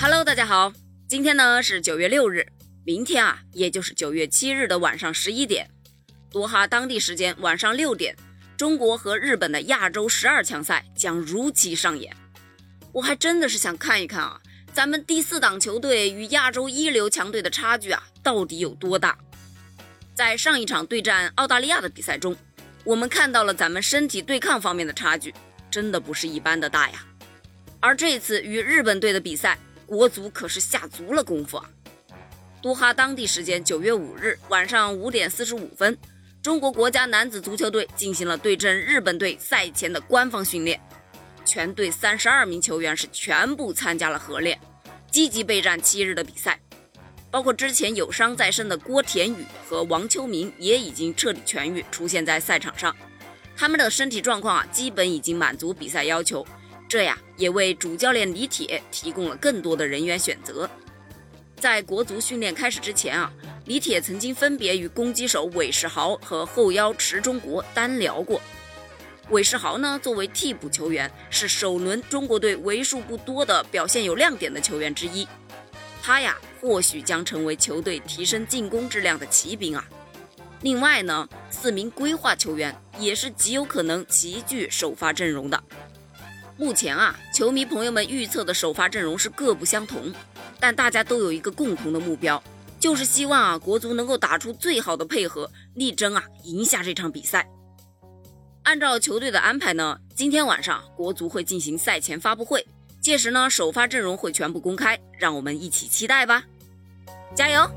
Hello，大家好，今天呢是九月六日，明天啊，也就是九月七日的晚上十一点，多哈当地时间晚上六点，中国和日本的亚洲十二强赛将如期上演。我还真的是想看一看啊，咱们第四档球队与亚洲一流强队的差距啊，到底有多大？在上一场对战澳大利亚的比赛中，我们看到了咱们身体对抗方面的差距，真的不是一般的大呀。而这次与日本队的比赛，国足可是下足了功夫啊。多哈当地时间九月五日晚上五点四十五分，中国国家男子足球队进行了对阵日本队赛前的官方训练，全队三十二名球员是全部参加了合练，积极备战七日的比赛。包括之前有伤在身的郭田雨和王秋明也已经彻底痊愈，出现在赛场上。他们的身体状况啊，基本已经满足比赛要求。这呀，也为主教练李铁提供了更多的人员选择。在国足训练开始之前啊，李铁曾经分别与攻击手韦世豪和后腰池中国单聊过。韦世豪呢，作为替补球员，是首轮中国队为数不多的表现有亮点的球员之一。他呀，或许将成为球队提升进攻质量的骑兵啊。另外呢，四名规划球员也是极有可能齐聚首发阵容的。目前啊，球迷朋友们预测的首发阵容是各不相同，但大家都有一个共同的目标，就是希望啊国足能够打出最好的配合，力争啊赢下这场比赛。按照球队的安排呢，今天晚上国足会进行赛前发布会，届时呢首发阵容会全部公开，让我们一起期待吧，加油！